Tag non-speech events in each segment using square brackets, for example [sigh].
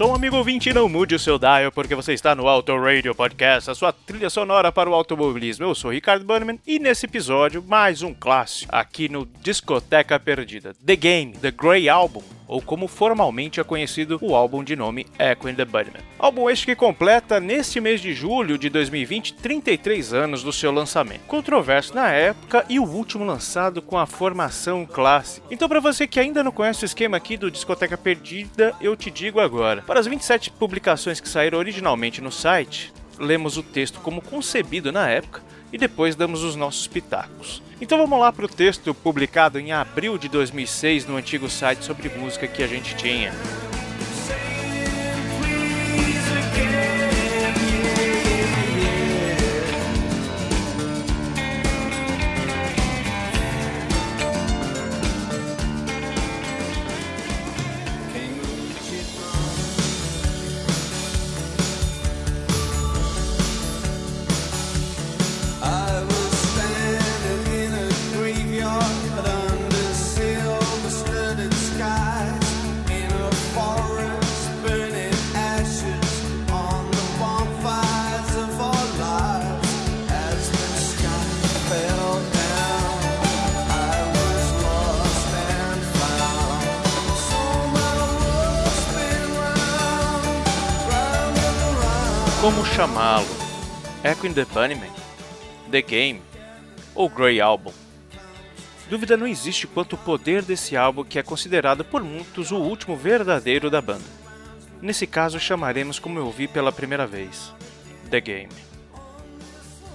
Som, amigo ouvinte, e não mude o seu dial, porque você está no Auto Radio Podcast, a sua trilha sonora para o automobilismo. Eu sou Ricardo Bannerman e nesse episódio, mais um clássico aqui no Discoteca Perdida. The Game, The Grey Album, ou como formalmente é conhecido o álbum de nome Echo and the Bunnymen. Álbum este que completa neste mês de julho de 2020 33 anos do seu lançamento. Controverso na época e o último lançado com a formação clássica. Então para você que ainda não conhece o esquema aqui do Discoteca Perdida, eu te digo agora. Para as 27 publicações que saíram originalmente no site, lemos o texto como concebido na época e depois damos os nossos pitacos. Então vamos lá para o texto publicado em abril de 2006 no antigo site sobre música que a gente tinha. Chamá-lo? Echo in the Bunnyman? The Game? Ou Grey Album? Dúvida não existe quanto o poder desse álbum que é considerado por muitos o último verdadeiro da banda. Nesse caso chamaremos como eu vi pela primeira vez, The Game.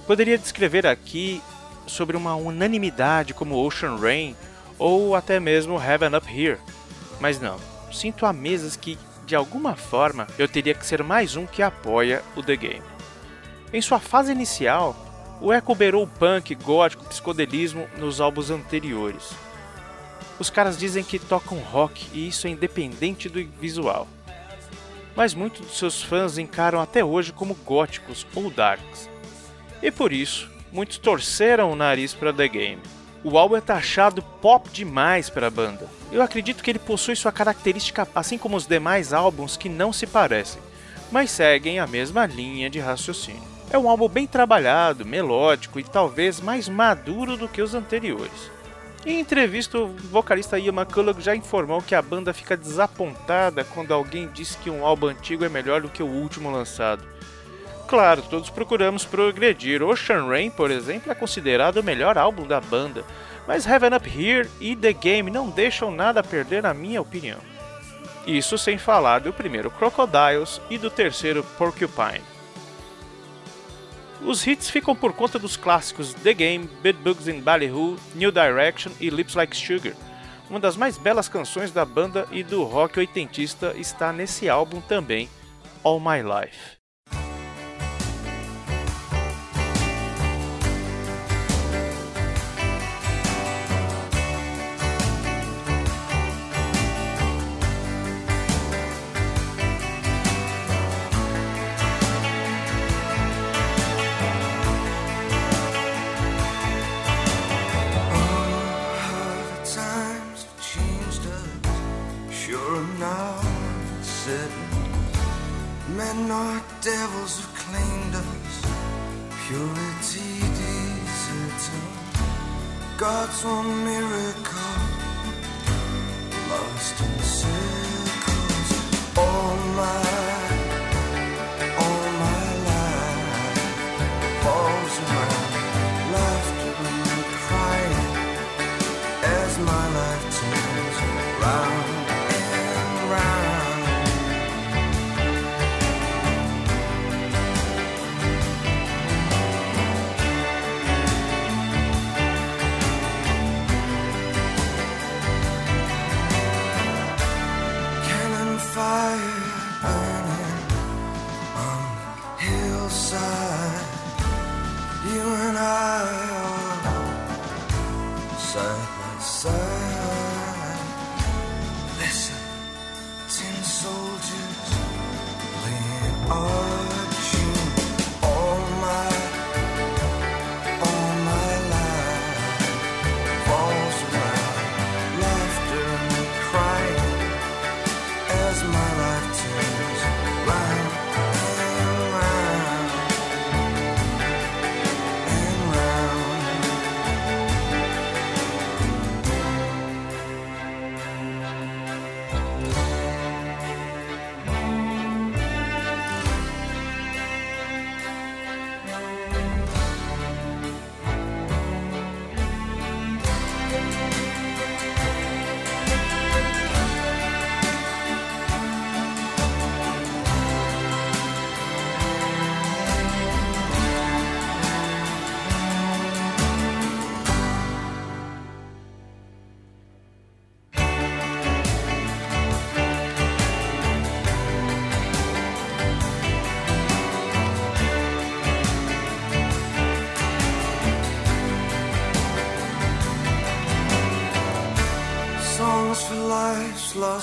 Poderia descrever aqui sobre uma unanimidade como Ocean Rain ou até mesmo Heaven Up Here, mas não, sinto há meses que de alguma forma, eu teria que ser mais um que apoia o The Game. Em sua fase inicial, o Echo beirou punk, gótico, psicodelismo nos álbuns anteriores. Os caras dizem que tocam rock e isso é independente do visual. Mas muitos de seus fãs encaram até hoje como góticos ou darks. E por isso, muitos torceram o nariz para The Game. O álbum é taxado pop demais para a banda. Eu acredito que ele possui sua característica, assim como os demais álbuns que não se parecem, mas seguem a mesma linha de raciocínio. É um álbum bem trabalhado, melódico e talvez mais maduro do que os anteriores. Em entrevista, o vocalista Ian McCulloch já informou que a banda fica desapontada quando alguém diz que um álbum antigo é melhor do que o último lançado. Claro, todos procuramos progredir. Ocean Rain, por exemplo, é considerado o melhor álbum da banda, mas Heaven Up Here e The Game não deixam nada a perder, na minha opinião. Isso sem falar do primeiro Crocodiles e do terceiro Porcupine. Os hits ficam por conta dos clássicos The Game, Bed Bugs in Ballyhoo, New Direction e Lips Like Sugar. Uma das mais belas canções da banda e do rock oitentista está nesse álbum também, All My Life.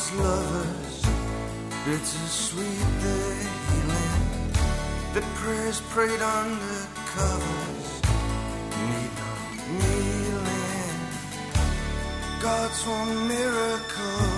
lost lovers, bittersweet the healing. The prayers prayed under covers need no kneeling. God's one miracle.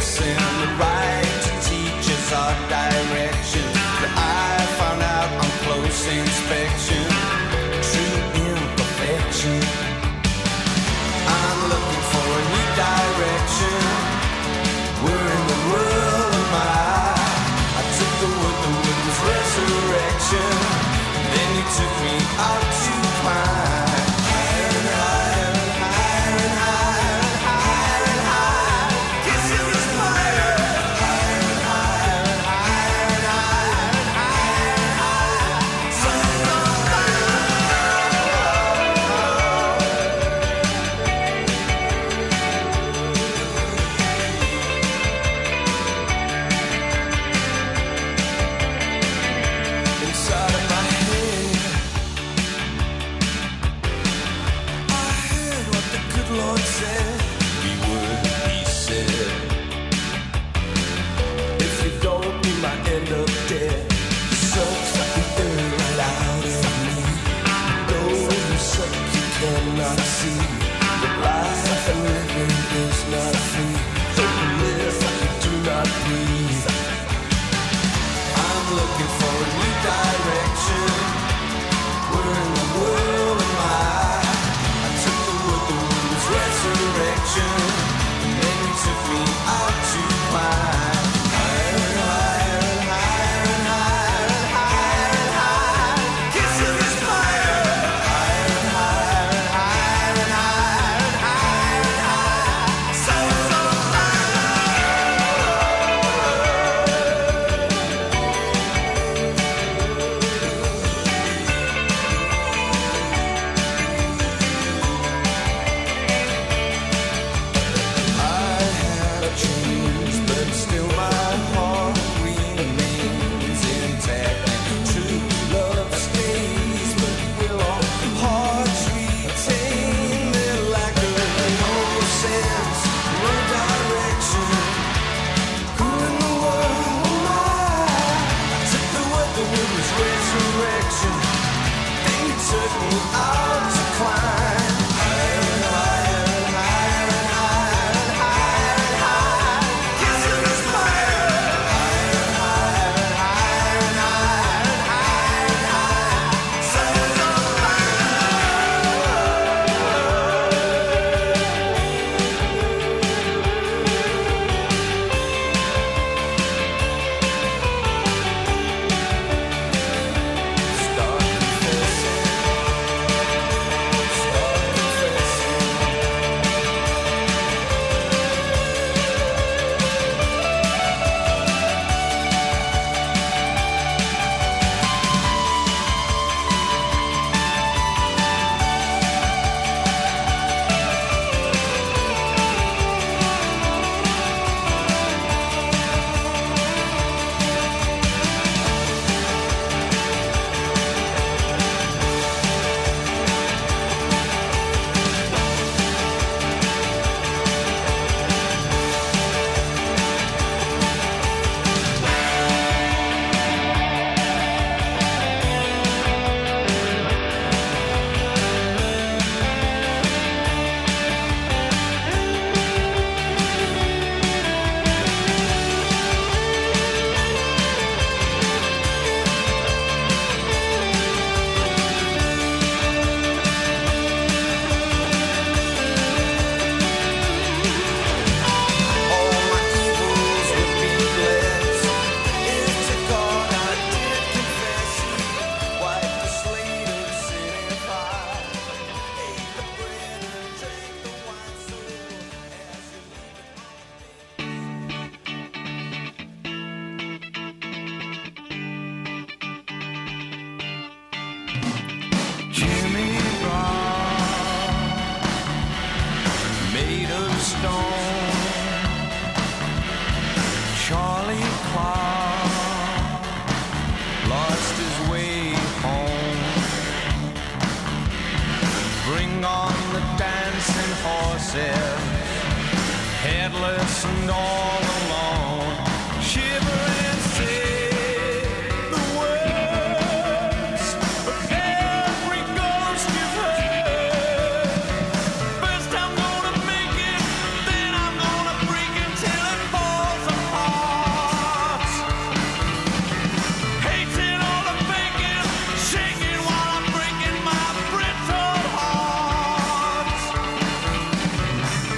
us in the right, to teach us our direction. Said, headless and all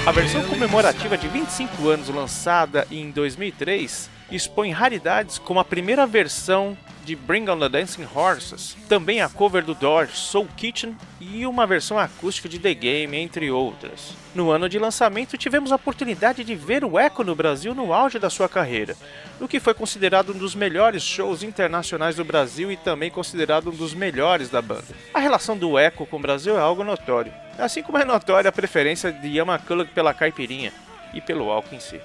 A versão comemorativa de 25 anos lançada em 2003 expõe raridades como a primeira versão de Bring on the Dancing Horses, também a cover do Doors Soul Kitchen e uma versão acústica de The Game, entre outras. No ano de lançamento, tivemos a oportunidade de ver o Echo no Brasil no auge da sua carreira, o que foi considerado um dos melhores shows internacionais do Brasil e também considerado um dos melhores da banda. A relação do Echo com o Brasil é algo notório, assim como é notória a preferência de McCulloch pela caipirinha e pelo álcool em si.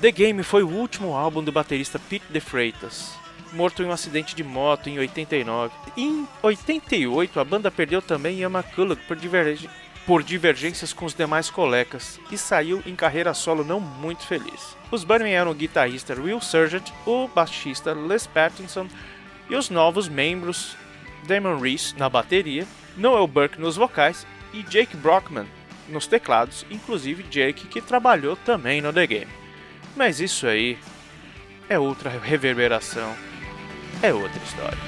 The Game foi o último álbum do baterista Pete De Freitas, morto em um acidente de moto em 89. Em 88, a banda perdeu também Ian por, diverg- por divergências com os demais colegas e saiu em carreira solo não muito feliz. Os Burning eram o guitarrista Will Surgent, o baixista Les Pattinson e os novos membros Damon Reese na bateria, Noel Burke nos vocais e Jake Brockman nos teclados, inclusive Jake que trabalhou também no The Game. Mas isso aí é outra reverberação, é outra história.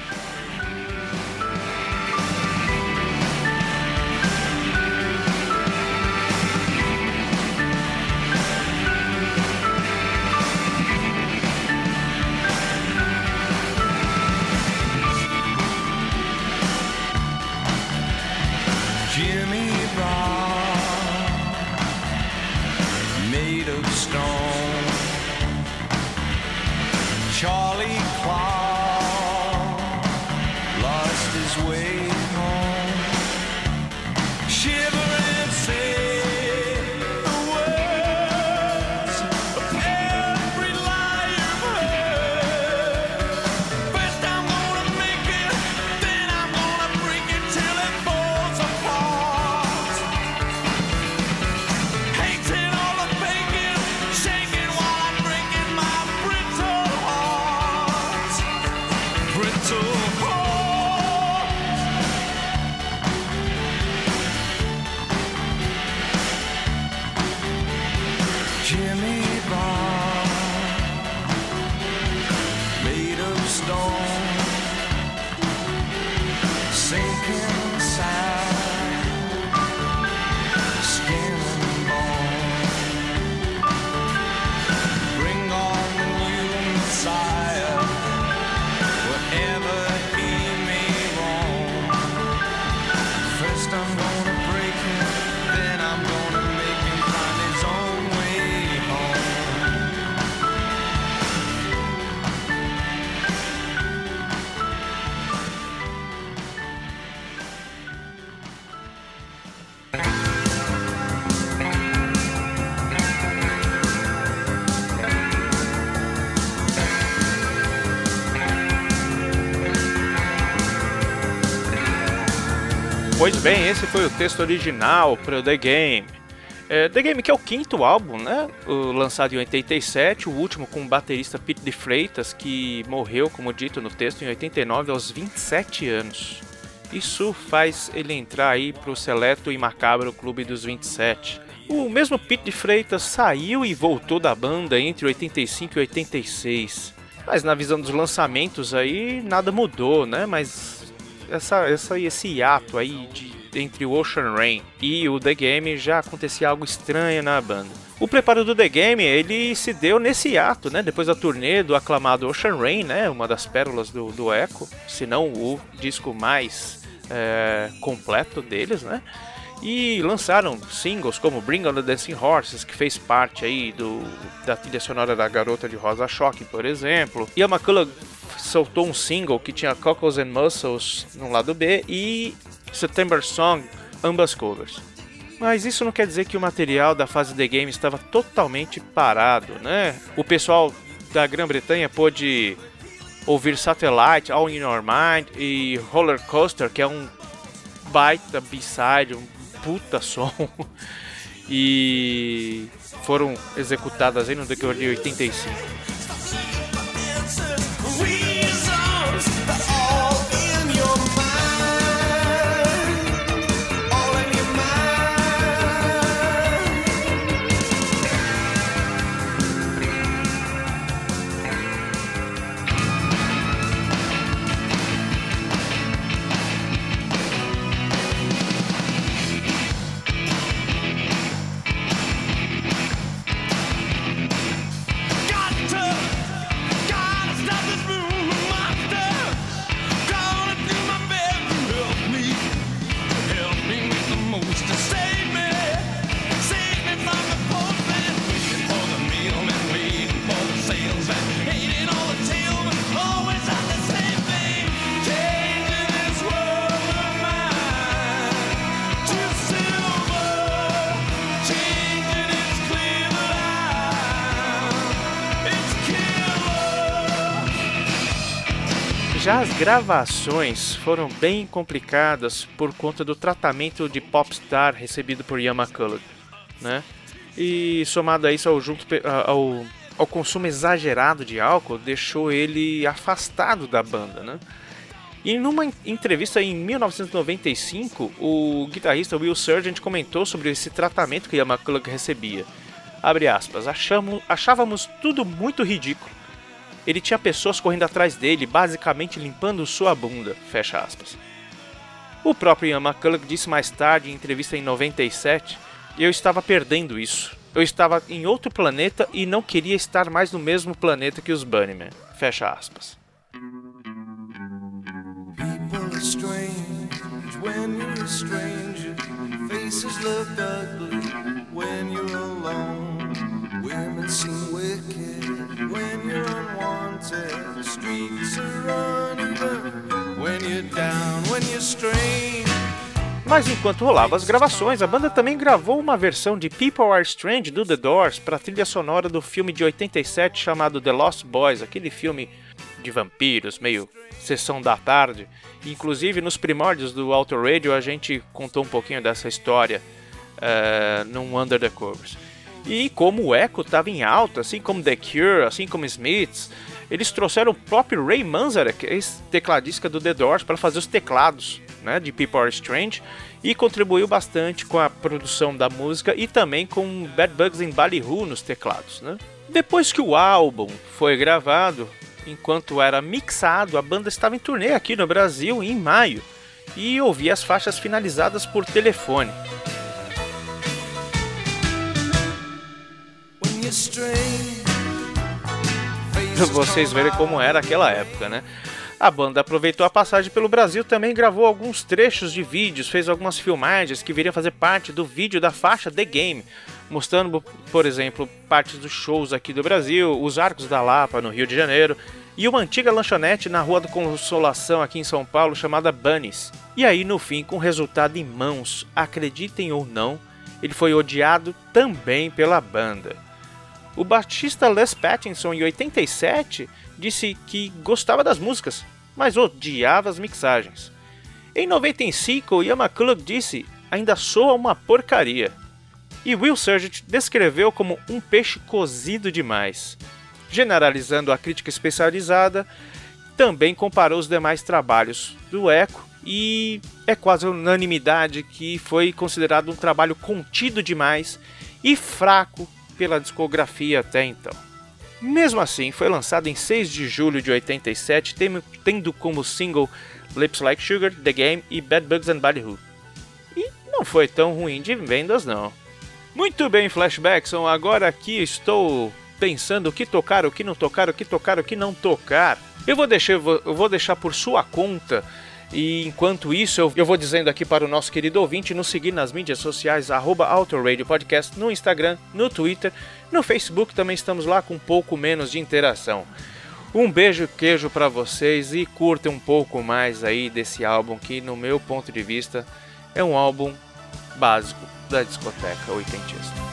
His way bem, esse foi o texto original para o The Game. É, The Game que é o quinto álbum, né? O, lançado em 87, o último com o baterista Pete de Freitas, que morreu, como dito no texto, em 89 aos 27 anos. Isso faz ele entrar aí pro seleto e macabro Clube dos 27. O mesmo Pete de Freitas saiu e voltou da banda entre 85 e 86. Mas na visão dos lançamentos aí nada mudou, né? Mas essa, essa, esse hiato aí de, entre o Ocean Rain e o The Game já acontecia algo estranho na banda. O preparo do The Game ele se deu nesse hiato, né? Depois da turnê do aclamado Ocean Rain, né? Uma das pérolas do, do Echo, se não o disco mais é, completo deles, né? E lançaram singles como Bring on the Dancing Horses, que fez parte aí do, da trilha sonora da Garota de Rosa Choque, por exemplo. E a McCullough soltou um single que tinha Cockles and Muscles no lado B e September Song, ambas covers. Mas isso não quer dizer que o material da fase The Game estava totalmente parado, né? O pessoal da Grã-Bretanha pôde ouvir Satellite, All in Your Mind e Roller Coaster, que é um baita B-side, um puta [laughs] som. e foram executadas aí no decorrer de 85. Gravações foram bem complicadas por conta do tratamento de popstar recebido por Ian né? E somado a isso ao, junto, ao, ao consumo exagerado de álcool, deixou ele afastado da banda, né? E numa entrevista em 1995, o guitarrista Will Sargent comentou sobre esse tratamento que Ian recebia. Abre aspas, achávamos tudo muito ridículo ele tinha pessoas correndo atrás dele, basicamente limpando sua bunda. Fecha aspas. O próprio Ian McCulloch disse mais tarde, em entrevista em 97, eu estava perdendo isso. Eu estava em outro planeta e não queria estar mais no mesmo planeta que os Bunnymen. Fecha aspas. When you're alone. Women seem wicked when you're unwanted. Mas enquanto rolava as gravações, a banda também gravou uma versão de People Are Strange do The Doors para a trilha sonora do filme de 87 chamado The Lost Boys, aquele filme de vampiros, meio sessão da tarde. Inclusive nos primórdios do Auto Radio a gente contou um pouquinho dessa história uh, num Under the Covers. E como o Echo estava em alta, assim como The Cure, assim como Smiths, eles trouxeram o próprio Ray Manzarek, ex-tecladista do The Doors, para fazer os teclados né, de People Are Strange e contribuiu bastante com a produção da música e também com Bad Bugs em Ballyhoo nos teclados. Né? Depois que o álbum foi gravado, enquanto era mixado, a banda estava em turnê aqui no Brasil em maio e ouvia as faixas finalizadas por telefone. Vocês verem como era aquela época, né? A banda aproveitou a passagem pelo Brasil, também gravou alguns trechos de vídeos, fez algumas filmagens que viriam fazer parte do vídeo da faixa The Game, mostrando, por exemplo, partes dos shows aqui do Brasil, os Arcos da Lapa no Rio de Janeiro e uma antiga lanchonete na Rua da Consolação aqui em São Paulo chamada Bunnies. E aí, no fim, com resultado em mãos, acreditem ou não, ele foi odiado também pela banda. O baixista Les Pattinson, em 87, disse que gostava das músicas, mas odiava as mixagens. Em 95, Ian McCulloch disse: ainda soa uma porcaria. E Will Surgent descreveu como um peixe cozido demais. Generalizando a crítica especializada, também comparou os demais trabalhos do Echo e é quase unanimidade que foi considerado um trabalho contido demais e fraco pela discografia até então. Mesmo assim, foi lançado em 6 de julho de 87, tendo como single Lips Like Sugar, The Game e Bad Bugs and Ballyhoo. E não foi tão ruim de vendas não. Muito bem, Flashbackson, agora aqui estou pensando o que tocar, o que não tocar, o que tocar, o que não tocar. Eu vou deixar, eu vou deixar por sua conta e enquanto isso, eu, eu vou dizendo aqui para o nosso querido ouvinte nos seguir nas mídias sociais, arroba Podcast, no Instagram, no Twitter, no Facebook também estamos lá com um pouco menos de interação. Um beijo queijo para vocês e curtem um pouco mais aí desse álbum que, no meu ponto de vista, é um álbum básico da discoteca oitentista.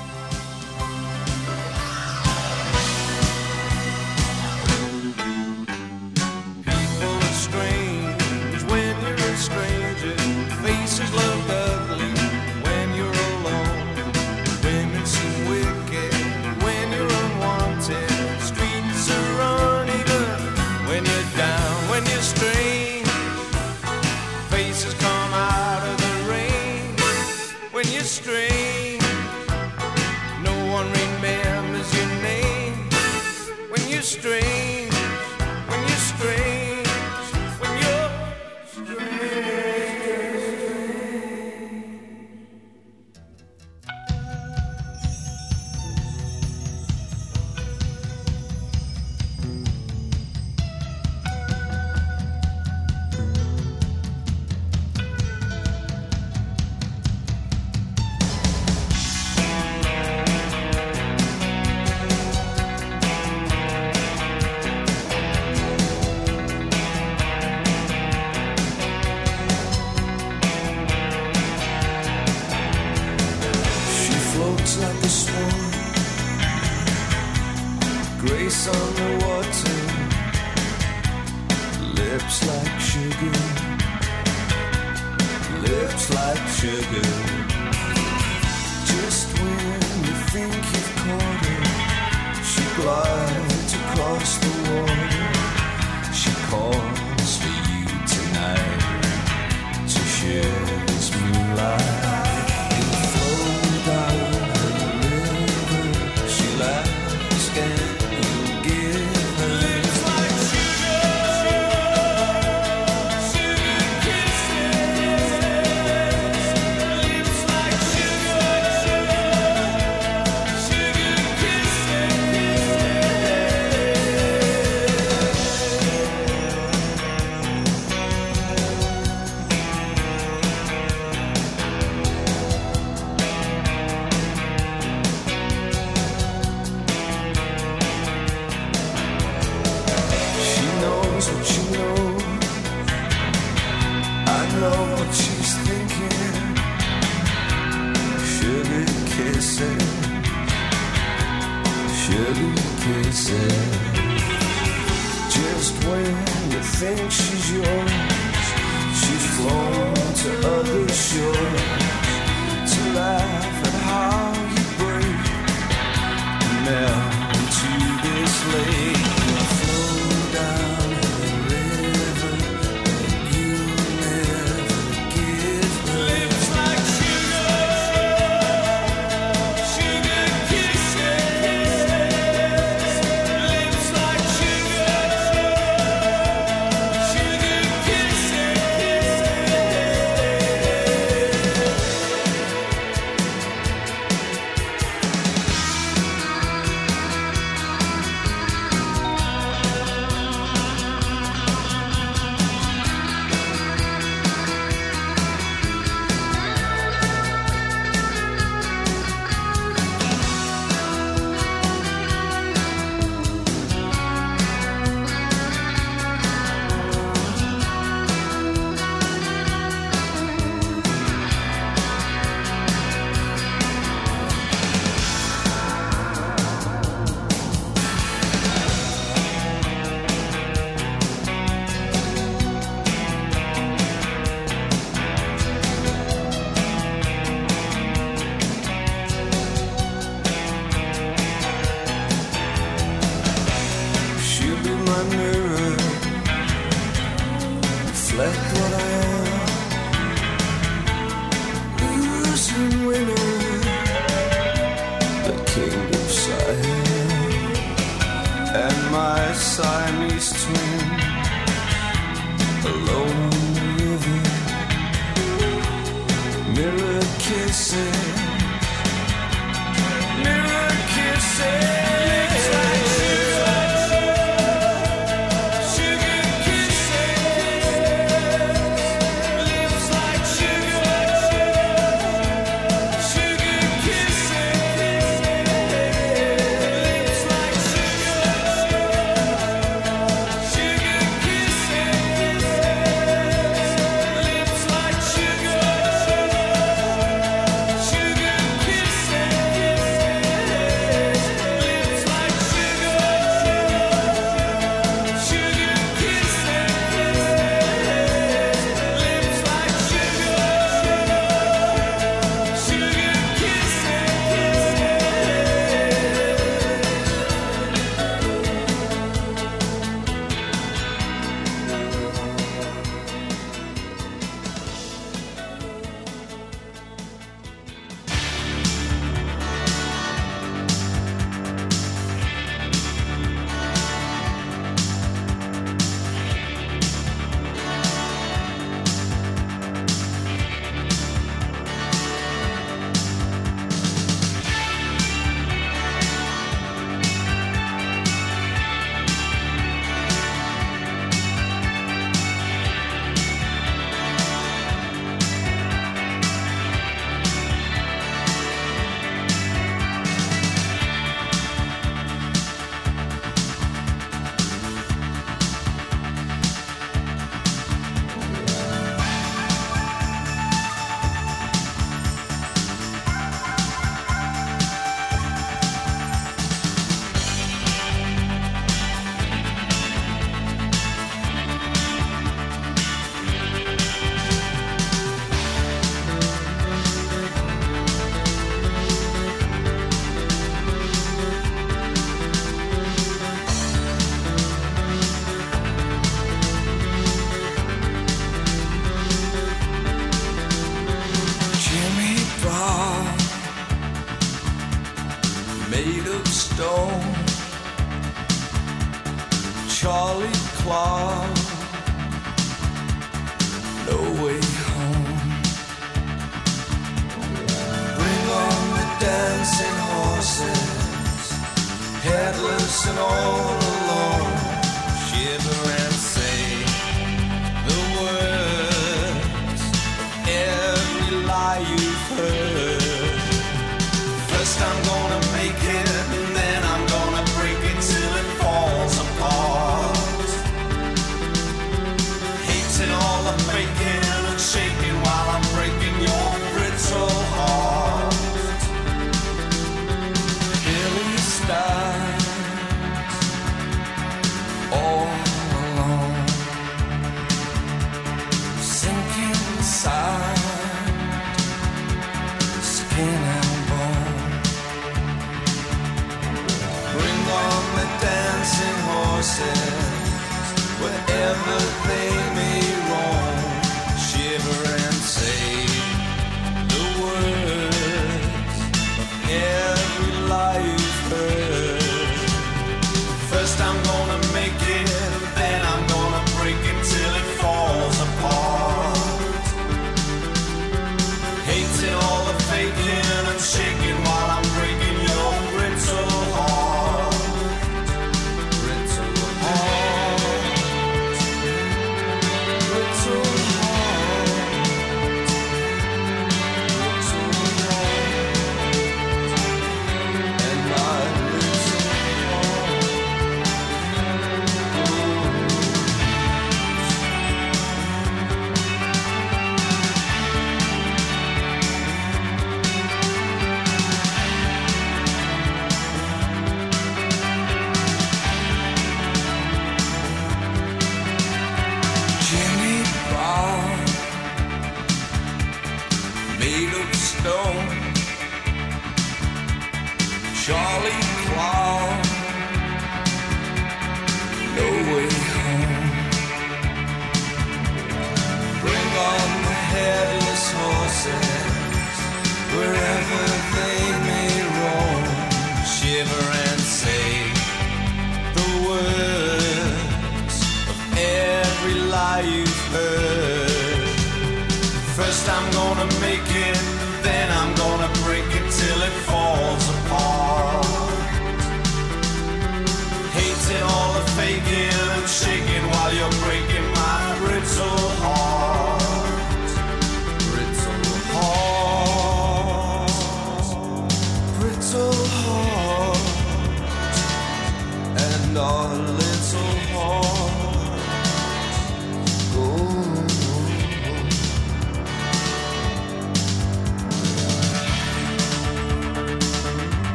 reflect Fled